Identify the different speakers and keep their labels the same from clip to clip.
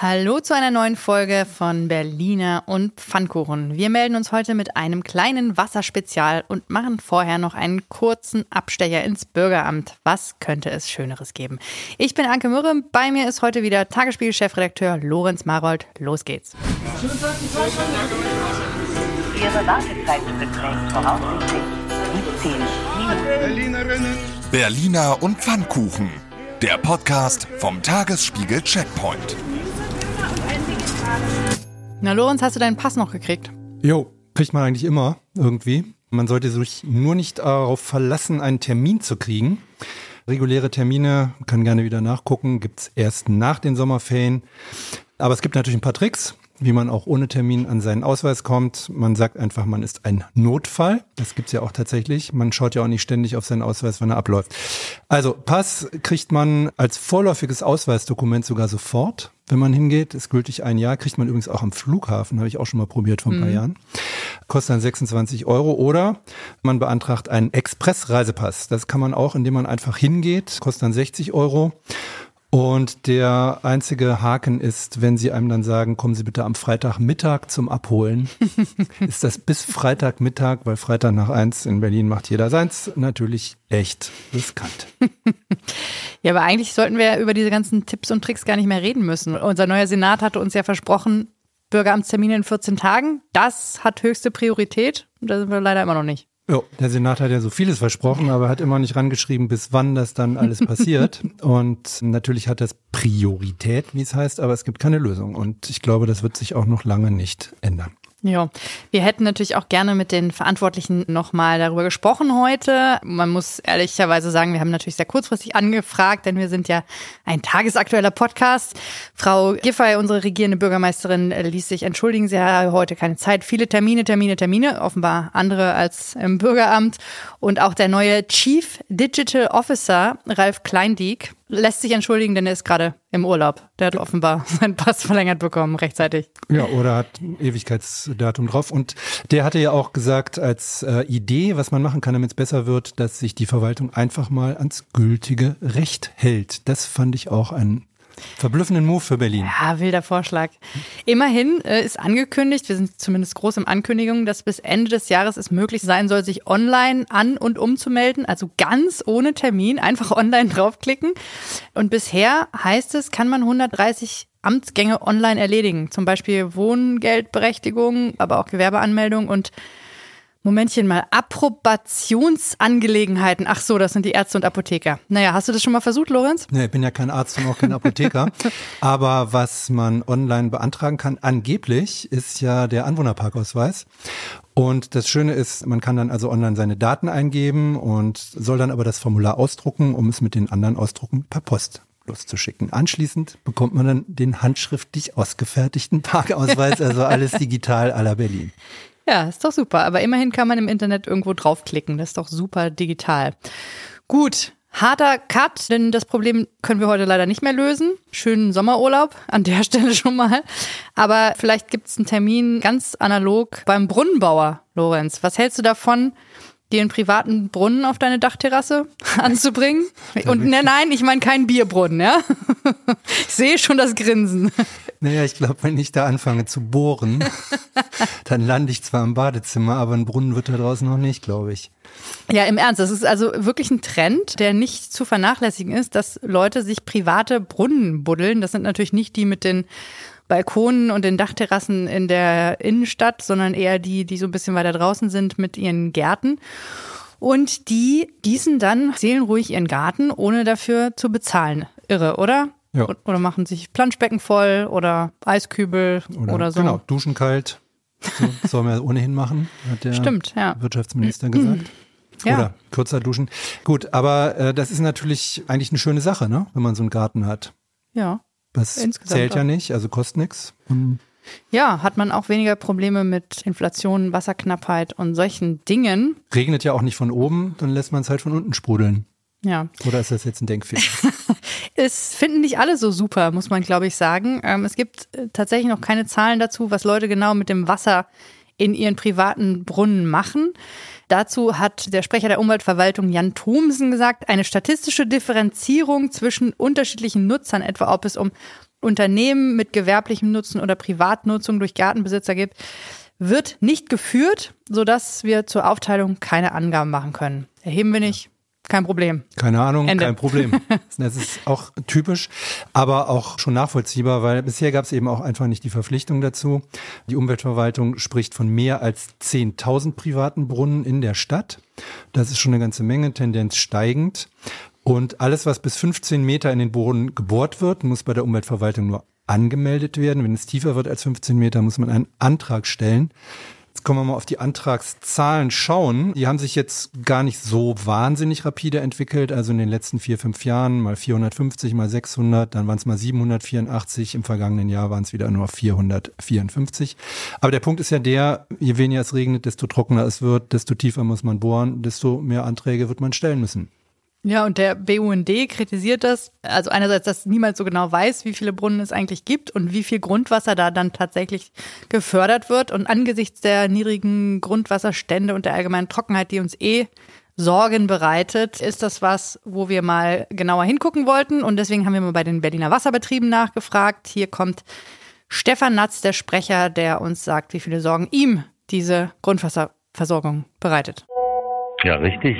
Speaker 1: Hallo zu einer neuen Folge von Berliner und Pfannkuchen. Wir melden uns heute mit einem kleinen Wasserspezial und machen vorher noch einen kurzen Abstecher ins Bürgeramt. Was könnte es Schöneres geben? Ich bin Anke Mürre, bei mir ist heute wieder Tagesspiegel-Chefredakteur Lorenz Marold. Los geht's.
Speaker 2: Ihre Wartezeit beträgt voraussichtlich 17 Minuten.
Speaker 3: Berliner und Pfannkuchen. Der Podcast vom Tagesspiegel Checkpoint.
Speaker 1: Na, Lorenz, hast du deinen Pass noch gekriegt?
Speaker 4: Jo, kriegt man eigentlich immer irgendwie. Man sollte sich nur nicht darauf verlassen, einen Termin zu kriegen. Reguläre Termine, kann gerne wieder nachgucken, gibt's erst nach den Sommerferien. Aber es gibt natürlich ein paar Tricks wie man auch ohne Termin an seinen Ausweis kommt. Man sagt einfach, man ist ein Notfall. Das gibt's ja auch tatsächlich. Man schaut ja auch nicht ständig auf seinen Ausweis, wenn er abläuft. Also Pass kriegt man als vorläufiges Ausweisdokument sogar sofort. Wenn man hingeht, ist gültig ein Jahr, kriegt man übrigens auch am Flughafen, habe ich auch schon mal probiert vor ein paar mhm. Jahren. Kostet dann 26 Euro oder man beantragt einen Express-Reisepass. Das kann man auch, indem man einfach hingeht, kostet dann 60 Euro. Und der einzige Haken ist, wenn sie einem dann sagen, kommen Sie bitte am Freitagmittag zum Abholen, ist das bis Freitagmittag, weil Freitag nach eins in Berlin macht jeder seins, natürlich echt riskant.
Speaker 1: ja, aber eigentlich sollten wir über diese ganzen Tipps und Tricks gar nicht mehr reden müssen. Unser neuer Senat hatte uns ja versprochen, Bürgeramtstermine in 14 Tagen. Das hat höchste Priorität. Da sind wir leider immer noch nicht.
Speaker 4: Ja, der Senat hat ja so vieles versprochen, aber hat immer nicht rangeschrieben, bis wann das dann alles passiert. Und natürlich hat das Priorität, wie es heißt, aber es gibt keine Lösung. Und ich glaube, das wird sich auch noch lange nicht ändern.
Speaker 1: Ja, wir hätten natürlich auch gerne mit den Verantwortlichen nochmal darüber gesprochen heute. Man muss ehrlicherweise sagen, wir haben natürlich sehr kurzfristig angefragt, denn wir sind ja ein tagesaktueller Podcast. Frau Giffey, unsere regierende Bürgermeisterin, ließ sich entschuldigen. Sie hat heute keine Zeit. Viele Termine, Termine, Termine, offenbar andere als im Bürgeramt. Und auch der neue Chief Digital Officer, Ralf Kleindieck, lässt sich entschuldigen, denn er ist gerade im Urlaub. Der hat offenbar seinen Pass verlängert bekommen, rechtzeitig.
Speaker 4: Ja, oder hat ein Ewigkeitsdatum drauf. Und der hatte ja auch gesagt, als äh, Idee, was man machen kann, damit es besser wird, dass sich die Verwaltung einfach mal ans gültige Recht hält. Das fand ich auch ein Verblüffenden Move für Berlin.
Speaker 1: Ja, wilder Vorschlag. Immerhin äh, ist angekündigt, wir sind zumindest groß im Ankündigung, dass bis Ende des Jahres es möglich sein soll, sich online an- und umzumelden, also ganz ohne Termin, einfach online draufklicken. Und bisher heißt es, kann man 130 Amtsgänge online erledigen, zum Beispiel Wohngeldberechtigung, aber auch Gewerbeanmeldung und Momentchen mal, Approbationsangelegenheiten. Ach so, das sind die Ärzte und Apotheker. Naja, hast du das schon mal versucht, Lorenz?
Speaker 4: Nee, ich bin ja kein Arzt und auch kein Apotheker. Aber was man online beantragen kann, angeblich, ist ja der Anwohnerparkausweis. Und das Schöne ist, man kann dann also online seine Daten eingeben und soll dann aber das Formular ausdrucken, um es mit den anderen Ausdrucken per Post loszuschicken. Anschließend bekommt man dann den handschriftlich ausgefertigten Parkausweis, also alles digital aller Berlin.
Speaker 1: Ja, ist doch super. Aber immerhin kann man im Internet irgendwo draufklicken. Das ist doch super digital. Gut. Harter Cut, denn das Problem können wir heute leider nicht mehr lösen. Schönen Sommerurlaub an der Stelle schon mal. Aber vielleicht gibt es einen Termin ganz analog beim Brunnenbauer, Lorenz. Was hältst du davon, dir einen privaten Brunnen auf deine Dachterrasse anzubringen. Und ne, nein, ich meine keinen Bierbrunnen, ja. Ich sehe schon das Grinsen.
Speaker 4: Naja, ich glaube, wenn ich da anfange zu bohren, dann lande ich zwar im Badezimmer, aber ein Brunnen wird da draußen noch nicht, glaube ich.
Speaker 1: Ja, im Ernst, das ist also wirklich ein Trend, der nicht zu vernachlässigen ist, dass Leute sich private Brunnen buddeln. Das sind natürlich nicht die mit den Balkonen und den Dachterrassen in der Innenstadt, sondern eher die, die so ein bisschen weiter draußen sind mit ihren Gärten. Und die gießen dann seelenruhig ihren Garten, ohne dafür zu bezahlen. Irre, oder? Ja. Oder machen sich Planschbecken voll oder Eiskübel oder, oder so. Genau,
Speaker 4: duschen kalt. So, soll man ja ohnehin machen, hat der
Speaker 1: Stimmt, ja.
Speaker 4: Wirtschaftsminister gesagt. Ja. Oder kürzer duschen. Gut, aber äh, das ist natürlich eigentlich eine schöne Sache, ne? wenn man so einen Garten hat.
Speaker 1: Ja.
Speaker 4: Das Insgesamt zählt ja nicht, also kostet nichts.
Speaker 1: Ja, hat man auch weniger Probleme mit Inflation, Wasserknappheit und solchen Dingen.
Speaker 4: Regnet ja auch nicht von oben, dann lässt man es halt von unten sprudeln.
Speaker 1: Ja.
Speaker 4: Oder ist das jetzt ein Denkfehler?
Speaker 1: es finden nicht alle so super, muss man glaube ich sagen. Ähm, es gibt äh, tatsächlich noch keine Zahlen dazu, was Leute genau mit dem Wasser in ihren privaten Brunnen machen. Dazu hat der Sprecher der Umweltverwaltung Jan Thomsen gesagt, eine statistische Differenzierung zwischen unterschiedlichen Nutzern, etwa ob es um Unternehmen mit gewerblichem Nutzen oder Privatnutzung durch Gartenbesitzer gibt, wird nicht geführt, sodass wir zur Aufteilung keine Angaben machen können. Erheben wir nicht, kein Problem.
Speaker 4: Keine Ahnung,
Speaker 1: Ende.
Speaker 4: kein Problem. Das ist auch typisch, aber auch schon nachvollziehbar, weil bisher gab es eben auch einfach nicht die Verpflichtung dazu. Die Umweltverwaltung spricht von mehr als 10.000 privaten Brunnen in der Stadt. Das ist schon eine ganze Menge, Tendenz steigend. Und alles, was bis 15 Meter in den Boden gebohrt wird, muss bei der Umweltverwaltung nur angemeldet werden. Wenn es tiefer wird als 15 Meter, muss man einen Antrag stellen. Jetzt können wir mal auf die Antragszahlen schauen. Die haben sich jetzt gar nicht so wahnsinnig rapide entwickelt. Also in den letzten vier, fünf Jahren mal 450, mal 600, dann waren es mal 784. Im vergangenen Jahr waren es wieder nur 454. Aber der Punkt ist ja der, je weniger es regnet, desto trockener es wird, desto tiefer muss man bohren, desto mehr Anträge wird man stellen müssen.
Speaker 1: Ja, und der BUND kritisiert das. Also einerseits, dass niemand so genau weiß, wie viele Brunnen es eigentlich gibt und wie viel Grundwasser da dann tatsächlich gefördert wird. Und angesichts der niedrigen Grundwasserstände und der allgemeinen Trockenheit, die uns eh Sorgen bereitet, ist das was, wo wir mal genauer hingucken wollten. Und deswegen haben wir mal bei den Berliner Wasserbetrieben nachgefragt. Hier kommt Stefan Natz, der Sprecher, der uns sagt, wie viele Sorgen ihm diese Grundwasserversorgung bereitet.
Speaker 5: Ja, richtig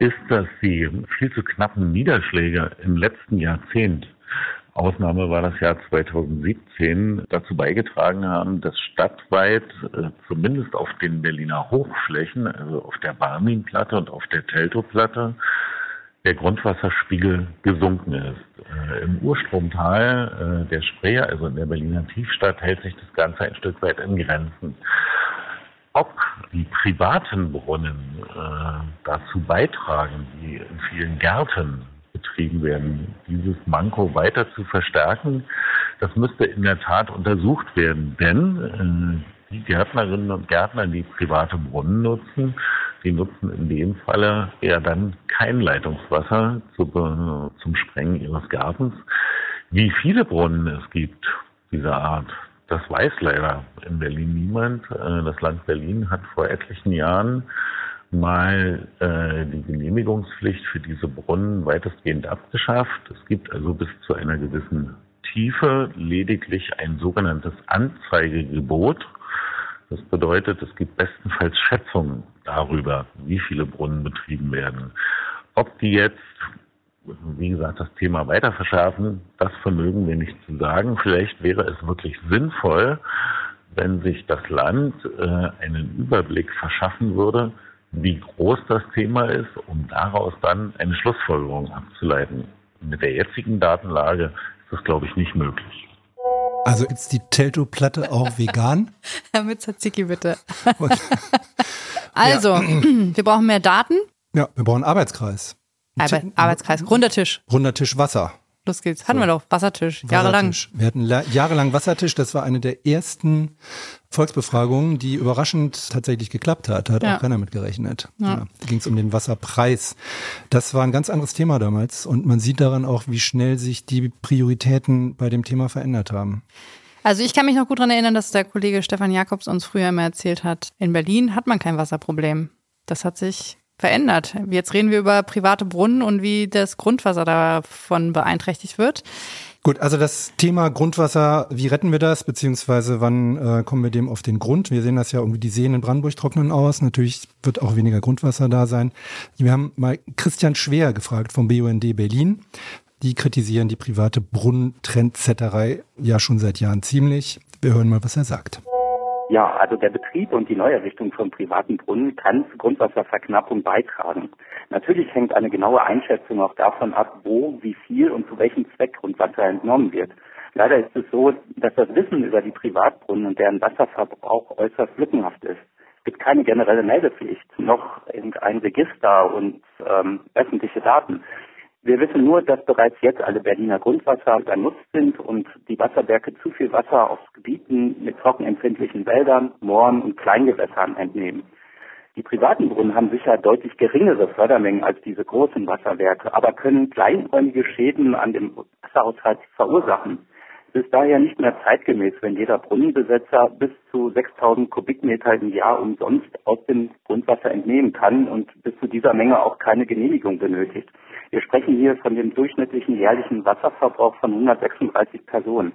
Speaker 5: ist, dass die viel zu knappen Niederschläge im letzten Jahrzehnt, Ausnahme war das Jahr 2017, dazu beigetragen haben, dass stadtweit, äh, zumindest auf den Berliner Hochflächen, also auf der Barminplatte und auf der Teltowplatte, der Grundwasserspiegel gesunken ist. Äh, Im Urstromtal äh, der Spree, also in der Berliner Tiefstadt, hält sich das Ganze ein Stück weit in Grenzen die privaten Brunnen äh, dazu beitragen, die in vielen Gärten betrieben werden, dieses Manko weiter zu verstärken, das müsste in der Tat untersucht werden. Denn äh, die Gärtnerinnen und Gärtner, die private Brunnen nutzen, die nutzen in dem Falle eher dann kein Leitungswasser zu, zum Sprengen ihres Gartens. Wie viele Brunnen es gibt dieser Art, das weiß leider in Berlin niemand. Äh, das Land Berlin hat vor etlichen Jahren mal äh, die Genehmigungspflicht für diese Brunnen weitestgehend abgeschafft. Es gibt also bis zu einer gewissen Tiefe lediglich ein sogenanntes Anzeigegebot. Das bedeutet, es gibt bestenfalls Schätzungen darüber, wie viele Brunnen betrieben werden. Ob die jetzt wie gesagt, das Thema weiter verschärfen, das vermögen wir nicht zu sagen. Vielleicht wäre es wirklich sinnvoll, wenn sich das Land äh, einen Überblick verschaffen würde, wie groß das Thema ist, um daraus dann eine Schlussfolgerung abzuleiten. Mit der jetzigen Datenlage ist das, glaube ich, nicht möglich.
Speaker 4: Also ist die Telto-Platte auch vegan?
Speaker 1: Herr Mützer-Zicki, bitte. also, ja. wir brauchen mehr Daten.
Speaker 4: Ja, wir brauchen einen Arbeitskreis.
Speaker 1: Arbeit, Arbeitskreis, runder Tisch.
Speaker 4: Runder Tisch Wasser.
Speaker 1: Los geht's. Hatten so. wir doch. Wassertisch. Jahrelang.
Speaker 4: Wassertisch. Wir hatten jahrelang Wassertisch. Das war eine der ersten Volksbefragungen, die überraschend tatsächlich geklappt hat. Da hat ja. auch keiner mit gerechnet. Ja. Ja. Da ging es um den Wasserpreis. Das war ein ganz anderes Thema damals. Und man sieht daran auch, wie schnell sich die Prioritäten bei dem Thema verändert haben.
Speaker 1: Also ich kann mich noch gut daran erinnern, dass der Kollege Stefan Jakobs uns früher immer erzählt hat, in Berlin hat man kein Wasserproblem. Das hat sich verändert. Jetzt reden wir über private Brunnen und wie das Grundwasser davon beeinträchtigt wird.
Speaker 4: Gut, also das Thema Grundwasser, wie retten wir das, beziehungsweise wann äh, kommen wir dem auf den Grund? Wir sehen das ja irgendwie, die Seen in Brandenburg trocknen aus. Natürlich wird auch weniger Grundwasser da sein. Wir haben mal Christian Schwer gefragt vom BUND Berlin. Die kritisieren die private Brunnentrendzetterei ja schon seit Jahren ziemlich. Wir hören mal, was er sagt.
Speaker 6: Ja, also der Betrieb und die Neuerrichtung von privaten Brunnen kann zur Grundwasserverknappung beitragen. Natürlich hängt eine genaue Einschätzung auch davon ab, wo, wie viel und zu welchem Zweck Grundwasser entnommen wird. Leider ist es so, dass das Wissen über die Privatbrunnen und deren Wasserverbrauch äußerst lückenhaft ist. Es gibt keine generelle Meldepflicht, noch irgendein Register und ähm, öffentliche Daten. Wir wissen nur, dass bereits jetzt alle Berliner Grundwasser benutzt sind und die Wasserwerke zu viel Wasser aus Gebieten mit trockenempfindlichen Wäldern, Mooren und Kleingewässern entnehmen. Die privaten Brunnen haben sicher deutlich geringere Fördermengen als diese großen Wasserwerke, aber können kleinräumige Schäden an dem Wasserhaushalt verursachen. Es ist daher nicht mehr zeitgemäß, wenn jeder Brunnenbesetzer bis zu 6000 Kubikmeter im Jahr umsonst aus dem Grundwasser entnehmen kann und bis zu dieser Menge auch keine Genehmigung benötigt. Wir sprechen hier von dem durchschnittlichen jährlichen Wasserverbrauch von 136 Personen.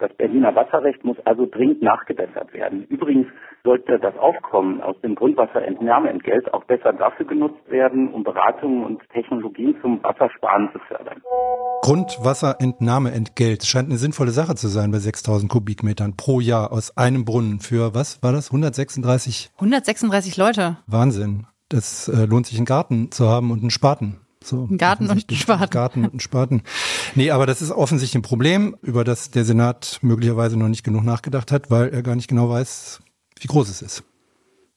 Speaker 6: Das Berliner Wasserrecht muss also dringend nachgebessert werden. Übrigens sollte das Aufkommen aus dem Grundwasserentnahmeentgelt auch besser dafür genutzt werden, um Beratungen und Technologien zum Wassersparen zu fördern.
Speaker 4: Grundwasserentnahmeentgelt scheint eine sinnvolle Sache zu sein bei 6000 Kubikmetern pro Jahr aus einem Brunnen für, was war das, 136?
Speaker 1: 136 Leute.
Speaker 4: Wahnsinn. Das äh, lohnt sich, einen Garten zu haben und einen Spaten. So,
Speaker 1: Ein Garten und ein
Speaker 4: offensichtlich.
Speaker 1: Spaten.
Speaker 4: Garten und ein Spaten. Nee, aber das ist offensichtlich ein Problem, über das der Senat möglicherweise noch nicht genug nachgedacht hat, weil er gar nicht genau weiß, wie groß es ist.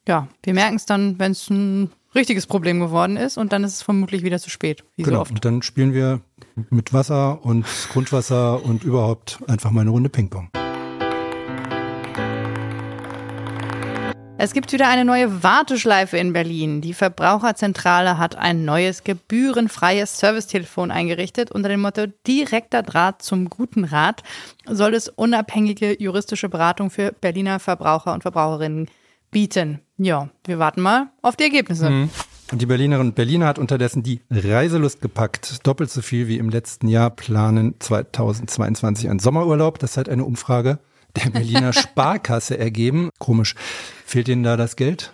Speaker 1: Ja, wir merken es dann, wenn es ein richtiges Problem geworden ist und dann ist es vermutlich wieder zu spät, wie so
Speaker 4: Genau.
Speaker 1: oft.
Speaker 4: Und dann spielen wir mit Wasser und Grundwasser und überhaupt einfach mal eine Runde Ping-Pong.
Speaker 1: Es gibt wieder eine neue Warteschleife in Berlin. Die Verbraucherzentrale hat ein neues gebührenfreies Servicetelefon eingerichtet. Unter dem Motto direkter Draht zum guten Rat soll es unabhängige juristische Beratung für Berliner Verbraucher und Verbraucherinnen bieten. Ja, wir warten mal auf die Ergebnisse.
Speaker 4: Und die Berlinerinnen und Berliner hat unterdessen die Reiselust gepackt. Doppelt so viel wie im letzten Jahr planen 2022 einen Sommerurlaub. Das hat eine Umfrage der Berliner Sparkasse ergeben. Komisch. Fehlt ihnen da das Geld?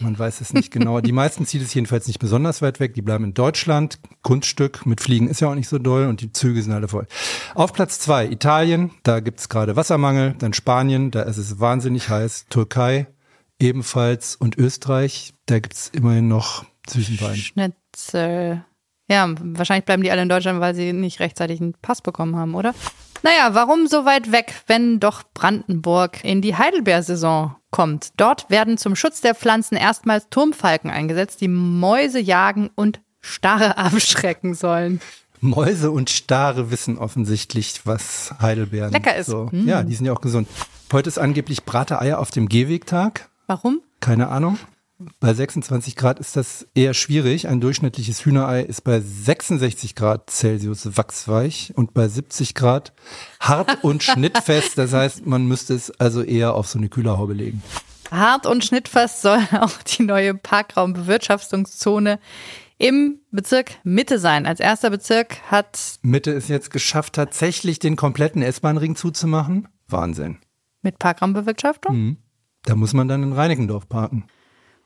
Speaker 4: Man weiß es nicht genau. Die meisten zieht es jedenfalls nicht besonders weit weg. Die bleiben in Deutschland. Kunststück mit Fliegen ist ja auch nicht so doll und die Züge sind alle voll. Auf Platz zwei Italien. Da gibt's gerade Wassermangel. Dann Spanien. Da ist es wahnsinnig heiß. Türkei ebenfalls. Und Österreich. Da gibt's immerhin noch Zwischenwein.
Speaker 1: Schnitzel. Ja, wahrscheinlich bleiben die alle in Deutschland, weil sie nicht rechtzeitig einen Pass bekommen haben, oder? Naja, warum so weit weg, wenn doch Brandenburg in die Heidelbeersaison kommt? Dort werden zum Schutz der Pflanzen erstmals Turmfalken eingesetzt, die Mäuse jagen und Starre abschrecken sollen.
Speaker 4: Mäuse und Stare wissen offensichtlich, was Heidelbeeren
Speaker 1: Lecker ist.
Speaker 4: So.
Speaker 1: Mm.
Speaker 4: Ja, die sind ja auch gesund. Heute ist angeblich Brate-Eier auf dem Gehwegtag.
Speaker 1: Warum?
Speaker 4: Keine Ahnung. Bei 26 Grad ist das eher schwierig. Ein durchschnittliches Hühnerei ist bei 66 Grad Celsius wachsweich und bei 70 Grad hart und schnittfest. Das heißt, man müsste es also eher auf so eine Kühlerhaube legen.
Speaker 1: Hart und schnittfest soll auch die neue Parkraumbewirtschaftungszone im Bezirk Mitte sein. Als erster Bezirk hat
Speaker 4: Mitte ist jetzt geschafft, tatsächlich den kompletten S-Bahn-Ring zuzumachen. Wahnsinn.
Speaker 1: mit Parkraumbewirtschaftung
Speaker 4: Da muss man dann in Reinickendorf parken.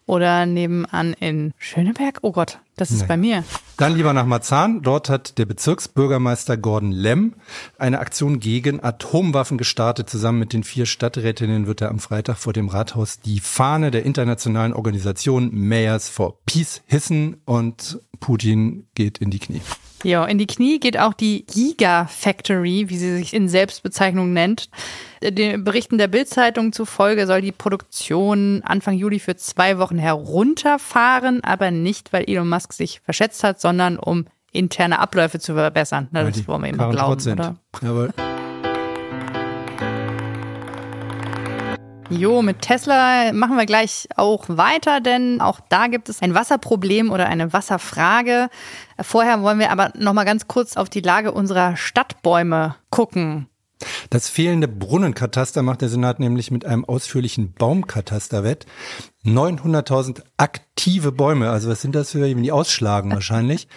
Speaker 1: oder nebenan in Schöneberg. Oh Gott, das ist
Speaker 4: Nee.
Speaker 1: bei mir.
Speaker 4: Dann lieber nach Marzahn. Dort hat der Bezirksbürgermeister Gordon Lemm eine Aktion gegen Atomwaffen gestartet. Zusammen mit den vier Stadträtinnen wird er am Freitag vor dem Rathaus die Fahne der internationalen Organisation Mayors for Peace hissen und Putin geht in die Knie.
Speaker 1: Ja, in die Knie geht auch die Giga Factory, wie sie sich in Selbstbezeichnung nennt. Den Berichten der Bild-Zeitung zufolge soll die Produktion Anfang Juli für zwei Wochen herunterfahren, aber nicht, weil Elon Musk sich verschätzt hat, sondern um interne Abläufe zu verbessern. Na, das wollen wir immer glauben,
Speaker 4: sind.
Speaker 1: oder?
Speaker 4: Jawohl.
Speaker 1: Jo, mit Tesla machen wir gleich auch weiter, denn auch da gibt es ein Wasserproblem oder eine Wasserfrage. Vorher wollen wir aber noch mal ganz kurz auf die Lage unserer Stadtbäume gucken.
Speaker 4: Das fehlende Brunnenkataster macht der Senat nämlich mit einem ausführlichen Baumkataster wett. 900.000 aktive Bäume, also was sind das für, wenn die ausschlagen wahrscheinlich?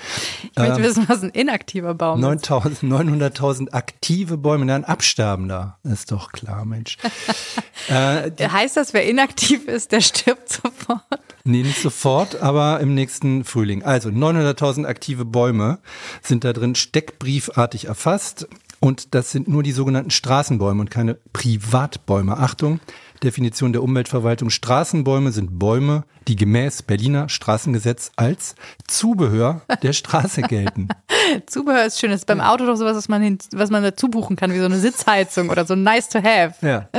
Speaker 1: Ich möchte wissen, was ein inaktiver Baum ist.
Speaker 4: 9000, 900.000 aktive Bäume, dann absterben da. Ist doch klar, Mensch. äh,
Speaker 1: Heißt das, wer inaktiv ist, der stirbt sofort?
Speaker 4: nee, nicht sofort, aber im nächsten Frühling. Also 900.000 aktive Bäume sind da drin steckbriefartig erfasst. Und das sind nur die sogenannten Straßenbäume und keine Privatbäume. Achtung, Definition der Umweltverwaltung. Straßenbäume sind Bäume, die gemäß Berliner Straßengesetz als Zubehör der Straße gelten.
Speaker 1: Zubehör ist schön. Das ist beim Auto doch sowas, was man, hin, was man dazu buchen kann, wie so eine Sitzheizung oder so nice to have.
Speaker 4: Ja.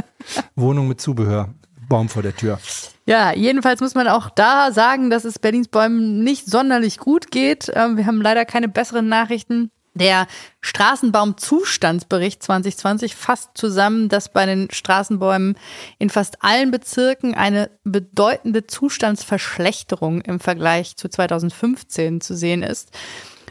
Speaker 4: Wohnung mit Zubehör. Baum vor der Tür.
Speaker 1: Ja, jedenfalls muss man auch da sagen, dass es Berlins Bäumen nicht sonderlich gut geht. Ähm, Wir haben leider keine besseren Nachrichten. Der Straßenbaumzustandsbericht 2020 fasst zusammen, dass bei den Straßenbäumen in fast allen Bezirken eine bedeutende Zustandsverschlechterung im Vergleich zu 2015 zu sehen ist.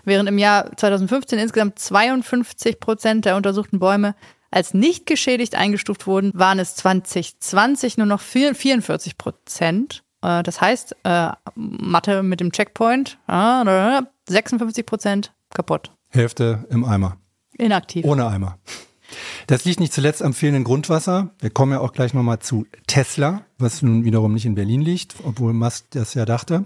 Speaker 1: Während im Jahr 2015 insgesamt 52 Prozent der untersuchten Bäume als nicht geschädigt eingestuft wurden, waren es 2020 nur noch 44 Prozent. Äh, Das heißt, äh, Mathe mit dem Checkpoint, äh, 56 Prozent kaputt.
Speaker 4: Hälfte im Eimer.
Speaker 1: Inaktiv.
Speaker 4: Ohne Eimer. Das liegt nicht zuletzt am fehlenden Grundwasser. Wir kommen ja auch gleich nochmal zu Tesla, was nun wiederum nicht in Berlin liegt, obwohl Musk das ja dachte.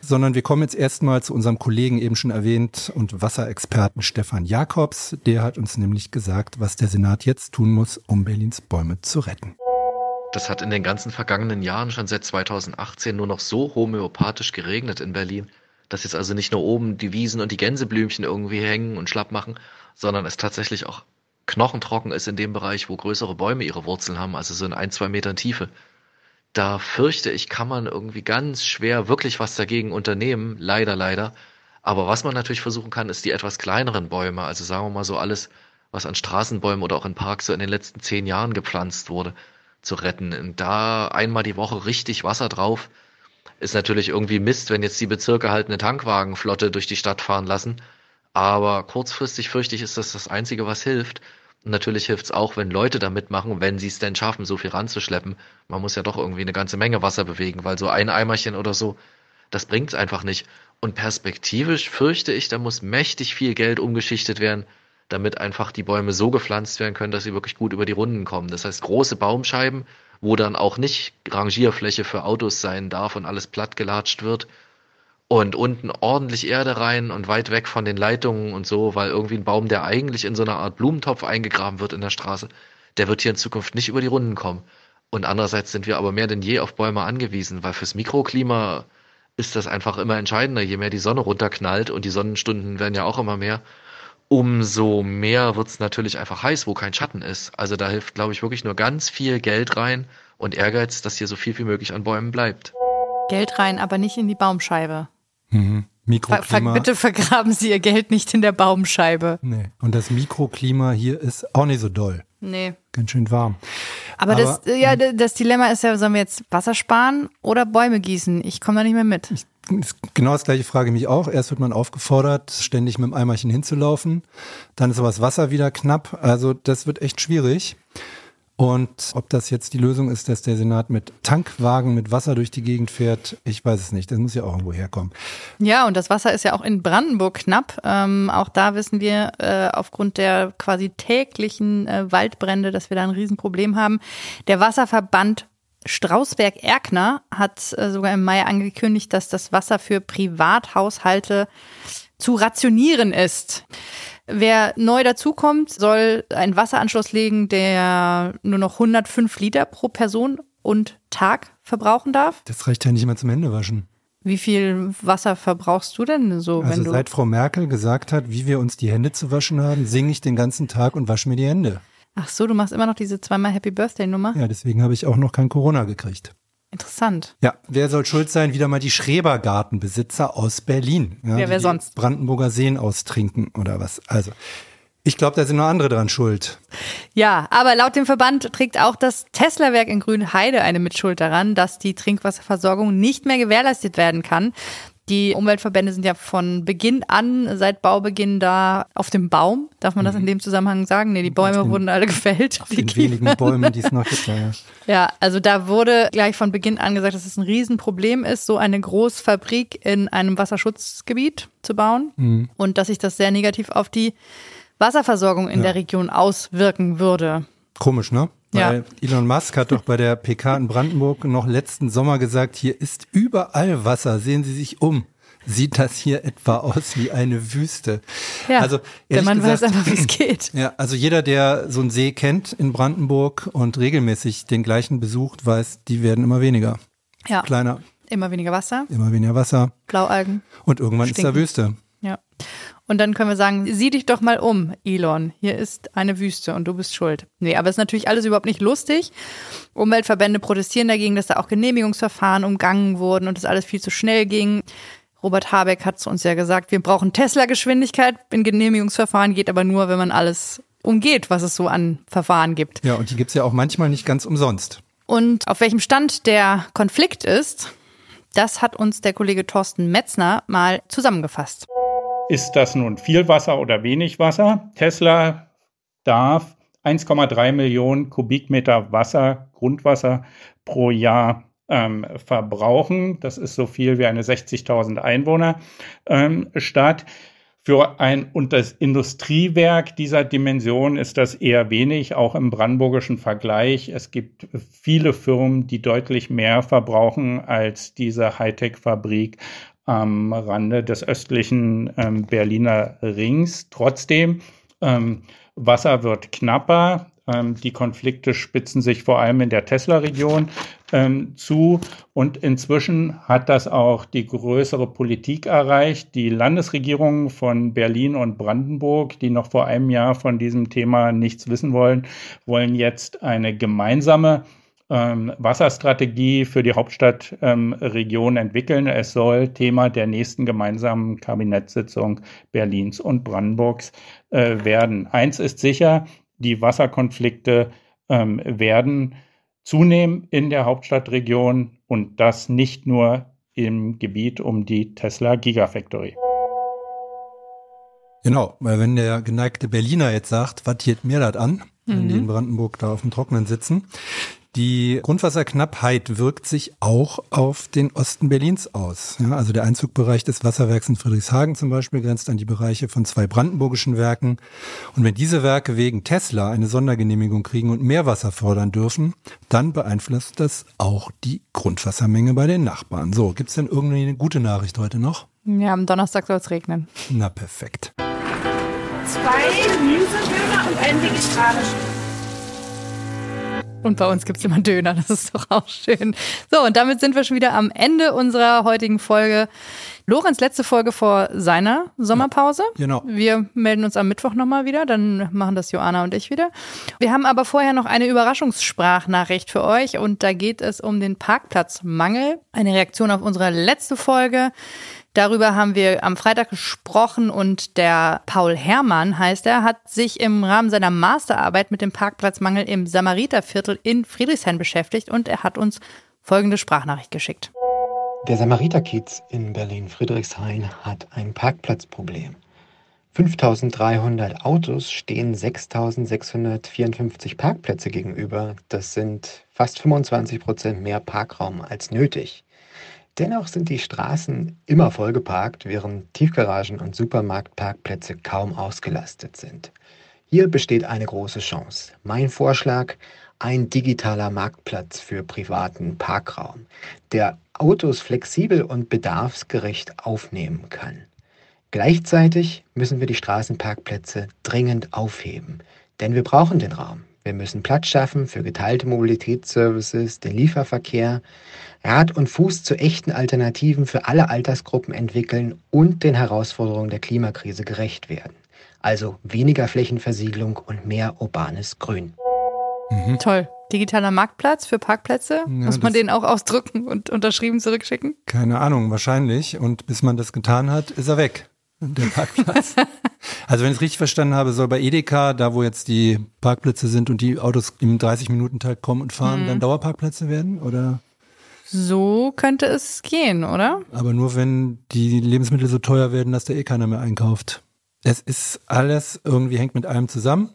Speaker 4: Sondern wir kommen jetzt erstmal zu unserem Kollegen eben schon erwähnt und Wasserexperten Stefan Jakobs. Der hat uns nämlich gesagt, was der Senat jetzt tun muss, um Berlins Bäume zu retten.
Speaker 7: Das hat in den ganzen vergangenen Jahren schon seit 2018 nur noch so homöopathisch geregnet in Berlin, dass jetzt also nicht nur oben die Wiesen und die Gänseblümchen irgendwie hängen und schlapp machen, sondern es tatsächlich auch knochentrocken ist in dem Bereich, wo größere Bäume ihre Wurzeln haben, also so in ein, zwei Metern Tiefe. Da fürchte ich, kann man irgendwie ganz schwer wirklich was dagegen unternehmen, leider, leider. Aber was man natürlich versuchen kann, ist die etwas kleineren Bäume, also sagen wir mal so alles, was an Straßenbäumen oder auch in Parks so in den letzten zehn Jahren gepflanzt wurde, zu retten. Und da einmal die Woche richtig Wasser drauf, ist natürlich irgendwie Mist, wenn jetzt die Bezirke halt eine Tankwagenflotte durch die Stadt fahren lassen. Aber kurzfristig fürchte ich, ist das das Einzige, was hilft. Und natürlich hilft es auch, wenn Leute da mitmachen, wenn sie es denn schaffen, so viel ranzuschleppen. Man muss ja doch irgendwie eine ganze Menge Wasser bewegen, weil so ein Eimerchen oder so, das bringt es einfach nicht. Und perspektivisch fürchte ich, da muss mächtig viel Geld umgeschichtet werden, damit einfach die Bäume so gepflanzt werden können, dass sie wirklich gut über die Runden kommen. Das heißt, große Baumscheiben, wo dann auch nicht Rangierfläche für Autos sein darf und alles platt gelatscht wird. Und unten ordentlich Erde rein und weit weg von den Leitungen und so, weil irgendwie ein Baum, der eigentlich in so einer Art Blumentopf eingegraben wird in der Straße, der wird hier in Zukunft nicht über die Runden kommen. Und andererseits sind wir aber mehr denn je auf Bäume angewiesen, weil fürs Mikroklima ist das einfach immer entscheidender. Je mehr die Sonne runterknallt und die Sonnenstunden werden ja auch immer mehr, umso mehr wird's natürlich einfach heiß, wo kein Schatten ist. Also da hilft, glaube ich, wirklich nur ganz viel Geld rein und Ehrgeiz, dass hier so viel wie möglich an Bäumen bleibt.
Speaker 1: Geld rein, aber nicht in die Baumscheibe.
Speaker 4: Mhm. Mikroklima.
Speaker 1: bitte vergraben Sie Ihr Geld nicht in der Baumscheibe.
Speaker 4: Nee. Und das Mikroklima hier ist auch nicht so doll.
Speaker 1: Nee.
Speaker 4: Ganz schön warm.
Speaker 1: Aber,
Speaker 4: Aber,
Speaker 1: das, äh, ja, d- das Dilemma ist ja, sollen wir jetzt Wasser sparen oder Bäume gießen? Ich komme da nicht mehr mit.
Speaker 4: Ist Genau das gleiche frage ich mich auch. Erst wird man aufgefordert, ständig mit dem Eimerchen hinzulaufen. Dann ist aber das Wasser wieder knapp. Also das wird echt schwierig. Und ob das jetzt die Lösung ist, dass der Senat mit Tankwagen mit Wasser durch die Gegend fährt, ich weiß es nicht. Das muss ja auch irgendwo herkommen.
Speaker 1: Ja, und das Wasser ist ja auch in Brandenburg knapp. Ähm, auch da wissen wir äh, aufgrund der quasi täglichen äh, Waldbrände, dass wir da ein Riesenproblem haben. Der Wasserverband Strausberg-Erkner hat äh, sogar im Mai angekündigt, dass das Wasser für Privathaushalte zu rationieren ist. Wer neu dazukommt, soll einen Wasseranschluss legen, der nur noch 105 Liter pro Person und Tag verbrauchen darf.
Speaker 4: Das reicht ja nicht mal zum Händewaschen.
Speaker 1: Wie viel Wasser verbrauchst du denn so, wenn
Speaker 4: Also
Speaker 1: du
Speaker 4: seit Frau Merkel gesagt hat, wie wir uns die Hände zu waschen haben, singe ich den ganzen Tag und wasche mir die Hände.
Speaker 1: Ach so, du machst immer noch diese zweimal Happy Birthday Nummer?
Speaker 4: Ja, deswegen habe ich auch noch kein Corona gekriegt.
Speaker 1: Interessant.
Speaker 4: Ja, wer soll schuld sein? Wieder mal die Schrebergartenbesitzer aus Berlin. Ja,
Speaker 1: Ja, wer sonst?
Speaker 4: Brandenburger Seen austrinken oder was. Also, ich glaube, da sind noch andere dran schuld.
Speaker 1: Ja, aber laut dem Verband trägt auch das Tesla-Werk in Grünheide eine Mitschuld daran, dass die Trinkwasserversorgung nicht mehr gewährleistet werden kann. Die Umweltverbände sind ja von Beginn an, seit Baubeginn da auf dem Baum. Darf man das in dem Zusammenhang sagen? Nee, die Bäume
Speaker 4: den-
Speaker 1: wurden alle gefällt.
Speaker 4: Auf den wenigen Bäumen, die es noch gibt. Ja, ja.
Speaker 1: Ja, also da wurde gleich von Beginn an gesagt, dass es ein Riesenproblem ist, so eine Großfabrik in einem Wasserschutzgebiet zu bauen
Speaker 4: Mhm.
Speaker 1: und dass sich das sehr negativ auf die Wasserversorgung in
Speaker 4: Ja.
Speaker 1: der Region auswirken würde.
Speaker 4: Komisch, ne?
Speaker 1: Ja.
Speaker 4: Weil Elon Musk hat doch bei der PK in Brandenburg noch letzten Sommer gesagt, hier ist überall Wasser, sehen Sie sich um. Sieht das hier etwa aus wie eine Wüste?
Speaker 1: Ja,
Speaker 4: also,
Speaker 1: der Mann weiß
Speaker 4: gesagt-
Speaker 1: einfach, wie es geht.
Speaker 4: Ja, also jeder, der so einen See kennt in Brandenburg und regelmäßig den gleichen besucht, weiß, die werden immer weniger.
Speaker 1: Ja,
Speaker 4: Kleiner,
Speaker 1: immer weniger Wasser,
Speaker 4: immer weniger Wasser
Speaker 1: Blaualgen.
Speaker 4: und irgendwann ist da
Speaker 1: Stinken.
Speaker 4: Wüste.
Speaker 1: Ja. Und dann können wir sagen, sieh dich doch mal um, Elon. Hier ist eine Wüste und du bist schuld. Nee, aber es ist natürlich alles überhaupt nicht lustig. Umweltverbände protestieren dagegen, dass da auch Genehmigungsverfahren umgangen wurden und das alles viel zu schnell ging. Robert Habeck hat zu uns ja gesagt, wir brauchen Tesla-Geschwindigkeit in Genehmigungsverfahren, geht aber nur, wenn man alles umgeht, was es so an Verfahren gibt.
Speaker 4: Ja, und die gibt's ja auch manchmal nicht ganz umsonst.
Speaker 1: Und auf welchem Stand der Konflikt ist, das hat uns der Kollege Thorsten Metzner mal zusammengefasst.
Speaker 8: Ist das nun viel Wasser oder wenig Wasser? Tesla darf 1,3 Millionen Kubikmeter Wasser, Grundwasser pro Jahr ähm, verbrauchen. Das ist so viel wie eine 60.000 Einwohner ähm, Stadt. Für ein Industriewerk dieser Dimension ist das eher wenig, auch im brandenburgischen Vergleich. Es gibt viele Firmen, die deutlich mehr verbrauchen als diese Hightech-Fabrik am Rande des östlichen ähm, Berliner Rings. Trotzdem, ähm, Wasser wird knapper. Ähm, die Konflikte spitzen sich vor allem in der Tesla-Region ähm, zu. Und inzwischen hat das auch die größere Politik erreicht. Die Landesregierungen von Berlin und Brandenburg, die noch vor einem Jahr von diesem Thema nichts wissen wollen, wollen jetzt eine gemeinsame ähm, Wasserstrategie für die Hauptstadtregion ähm, entwickeln. Es soll Thema der nächsten gemeinsamen Kabinettssitzung Berlins und Brandenburgs äh, werden. Eins ist sicher, die Wasserkonflikte ähm, werden zunehmen in der Hauptstadtregion und das nicht nur im Gebiet um die Tesla Gigafactory.
Speaker 4: Genau, weil wenn der geneigte Berliner jetzt sagt, was geht mir das an, wenn mhm. die in Brandenburg da auf dem Trockenen sitzen, die Grundwasserknappheit wirkt sich auch auf den Osten Berlins aus. Ja, also der Einzugbereich des Wasserwerks in Friedrichshagen zum Beispiel grenzt an die Bereiche von zwei brandenburgischen Werken. Und wenn diese Werke wegen Tesla eine Sondergenehmigung kriegen und Meerwasser fördern dürfen, dann beeinflusst das auch die Grundwassermenge bei den Nachbarn. So, gibt's denn irgendwie eine gute Nachricht heute noch?
Speaker 1: Ja, am Donnerstag soll es regnen.
Speaker 4: Na, perfekt.
Speaker 9: Zwei Gemüsedöner und ein vegetarisches.
Speaker 1: Und bei uns gibt's immer Döner, das ist doch auch schön. So, und damit sind wir schon wieder am Ende unserer heutigen Folge. Lorenz, letzte Folge vor seiner Sommerpause.
Speaker 4: Genau.
Speaker 1: Wir melden uns am Mittwoch nochmal wieder, dann machen das Joanna und ich wieder. Wir haben aber vorher noch eine Überraschungssprachnachricht für euch und da geht es um den Parkplatzmangel. Eine Reaktion auf unsere letzte Folge. Darüber haben wir am Freitag gesprochen und der Paul Herrmann heißt er, hat sich im Rahmen seiner Masterarbeit mit dem Parkplatzmangel im Samariterviertel in Friedrichshain beschäftigt und er hat uns folgende Sprachnachricht geschickt.
Speaker 10: Der Samariterkiez in Berlin-Friedrichshain hat ein Parkplatzproblem. 5300 Autos stehen 6654 Parkplätze gegenüber. Das sind fast 25 Prozent mehr Parkraum als nötig. Dennoch sind die Straßen immer vollgeparkt, während Tiefgaragen und Supermarktparkplätze kaum ausgelastet sind. Hier besteht eine große Chance. Mein Vorschlag, ein digitaler Marktplatz für privaten Parkraum, der Autos flexibel und bedarfsgerecht aufnehmen kann. Gleichzeitig müssen wir die Straßenparkplätze dringend aufheben, denn wir brauchen den Raum. Wir müssen Platz schaffen für geteilte Mobilitätsservices, den Lieferverkehr, Rad und Fuß zu echten Alternativen für alle Altersgruppen entwickeln und den Herausforderungen der Klimakrise gerecht werden. Also weniger Flächenversiegelung und mehr urbanes Grün.
Speaker 1: Mhm. Toll. Digitaler Marktplatz für Parkplätze? Ja, Muss man den auch ausdrücken und unterschrieben zurückschicken?
Speaker 4: Keine Ahnung, wahrscheinlich. Und bis man das getan hat, ist er weg der Parkplatz. Also wenn ich es richtig verstanden habe, soll bei Edeka, da wo jetzt die Parkplätze sind und die Autos im 30-Minuten-Tag kommen und fahren, hm. dann Dauerparkplätze werden, oder?
Speaker 1: So könnte es gehen, oder?
Speaker 4: Aber nur wenn die Lebensmittel so teuer werden, dass da eh keiner mehr einkauft. Es ist alles irgendwie hängt mit allem zusammen.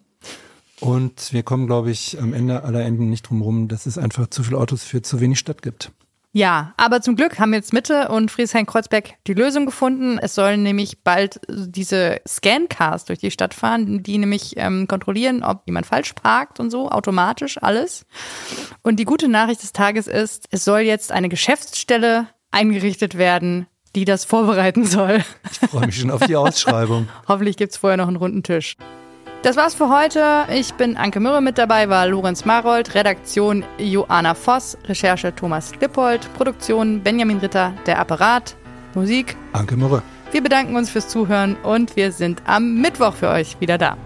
Speaker 4: Und wir kommen, glaube ich, am Ende aller Enden nicht drum rum, dass es einfach zu viele Autos für zu wenig Stadt gibt.
Speaker 1: Ja, aber zum Glück haben jetzt Mitte und Friesheim-Kreuzberg die Lösung gefunden. Es sollen nämlich bald diese Scancars durch die Stadt fahren, die nämlich ähm, kontrollieren, ob jemand falsch parkt und so, automatisch alles. Und die gute Nachricht des Tages ist, es soll jetzt eine Geschäftsstelle eingerichtet werden, die das vorbereiten soll.
Speaker 4: Ich freue mich schon auf die Ausschreibung.
Speaker 1: Hoffentlich gibt's vorher noch einen runden Tisch. Das war's für heute. Ich bin Anke Mürre mit dabei, war Lorenz Marold, Redaktion Joanna Voss, Recherche Thomas Lippold, Produktion Benjamin Ritter, der Apparat, Musik
Speaker 4: Anke Mürre.
Speaker 1: Wir bedanken uns fürs Zuhören und wir sind am Mittwoch für euch wieder da.